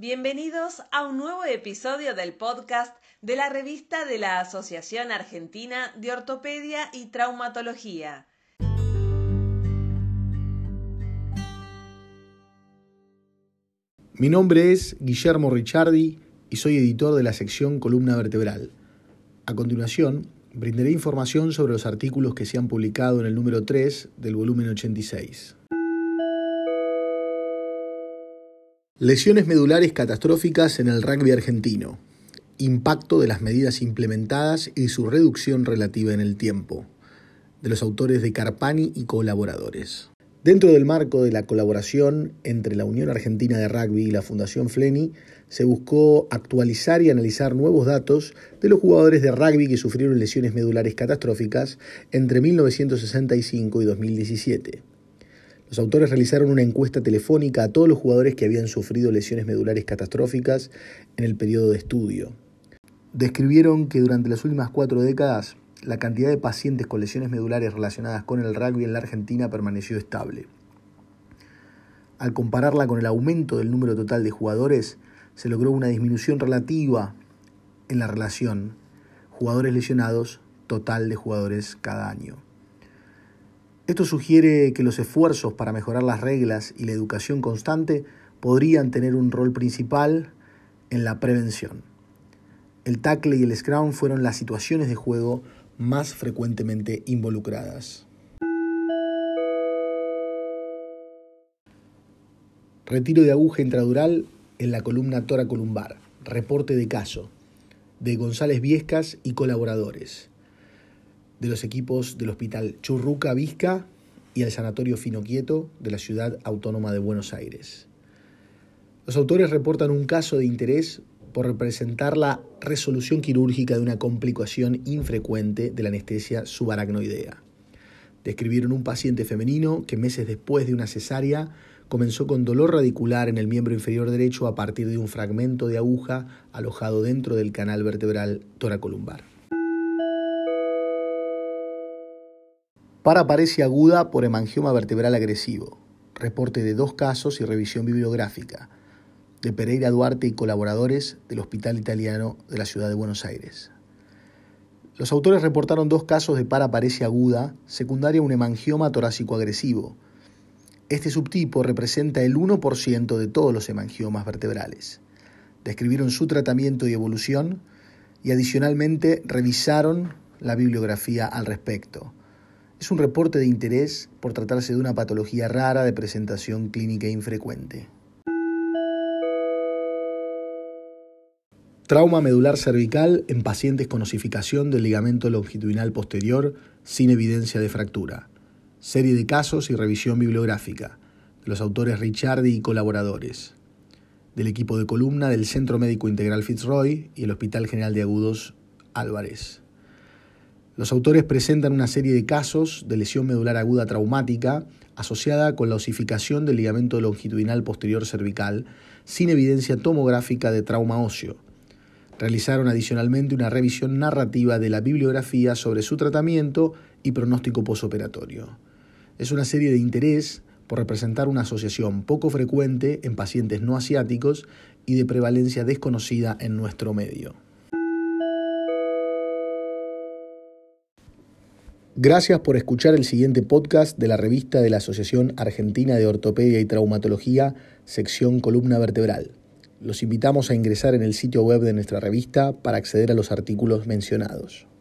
Bienvenidos a un nuevo episodio del podcast de la revista de la Asociación Argentina de Ortopedia y Traumatología. Mi nombre es Guillermo Ricciardi y soy editor de la sección Columna Vertebral. A continuación, brindaré información sobre los artículos que se han publicado en el número 3 del volumen 86. Lesiones medulares catastróficas en el rugby argentino. Impacto de las medidas implementadas y su reducción relativa en el tiempo. De los autores de Carpani y colaboradores. Dentro del marco de la colaboración entre la Unión Argentina de Rugby y la Fundación Fleni, se buscó actualizar y analizar nuevos datos de los jugadores de rugby que sufrieron lesiones medulares catastróficas entre 1965 y 2017. Los autores realizaron una encuesta telefónica a todos los jugadores que habían sufrido lesiones medulares catastróficas en el periodo de estudio. Describieron que durante las últimas cuatro décadas la cantidad de pacientes con lesiones medulares relacionadas con el rugby en la Argentina permaneció estable. Al compararla con el aumento del número total de jugadores, se logró una disminución relativa en la relación jugadores lesionados total de jugadores cada año. Esto sugiere que los esfuerzos para mejorar las reglas y la educación constante podrían tener un rol principal en la prevención. El tackle y el scrum fueron las situaciones de juego más frecuentemente involucradas. Retiro de aguja intradural en la columna toracolumbar. Reporte de caso de González Viescas y colaboradores de los equipos del Hospital Churruca Vizca y el Sanatorio Finoquieto de la Ciudad Autónoma de Buenos Aires. Los autores reportan un caso de interés por representar la resolución quirúrgica de una complicación infrecuente de la anestesia subaracnoidea. Describieron un paciente femenino que meses después de una cesárea comenzó con dolor radicular en el miembro inferior derecho a partir de un fragmento de aguja alojado dentro del canal vertebral toracolumbar. Paraparesia aguda por hemangioma vertebral agresivo. Reporte de dos casos y revisión bibliográfica. De Pereira Duarte y colaboradores del Hospital Italiano de la Ciudad de Buenos Aires. Los autores reportaron dos casos de paraparesia aguda, secundaria a un hemangioma torácico agresivo. Este subtipo representa el 1% de todos los hemangiomas vertebrales. Describieron su tratamiento y evolución y adicionalmente revisaron la bibliografía al respecto. Es un reporte de interés por tratarse de una patología rara de presentación clínica infrecuente. Trauma medular cervical en pacientes con osificación del ligamento longitudinal posterior sin evidencia de fractura. Serie de casos y revisión bibliográfica de los autores Ricciardi y colaboradores. Del equipo de columna del Centro Médico Integral Fitzroy y el Hospital General de Agudos Álvarez. Los autores presentan una serie de casos de lesión medular aguda traumática asociada con la osificación del ligamento longitudinal posterior cervical sin evidencia tomográfica de trauma óseo. Realizaron adicionalmente una revisión narrativa de la bibliografía sobre su tratamiento y pronóstico posoperatorio. Es una serie de interés por representar una asociación poco frecuente en pacientes no asiáticos y de prevalencia desconocida en nuestro medio. Gracias por escuchar el siguiente podcast de la revista de la Asociación Argentina de Ortopedia y Traumatología, sección Columna Vertebral. Los invitamos a ingresar en el sitio web de nuestra revista para acceder a los artículos mencionados.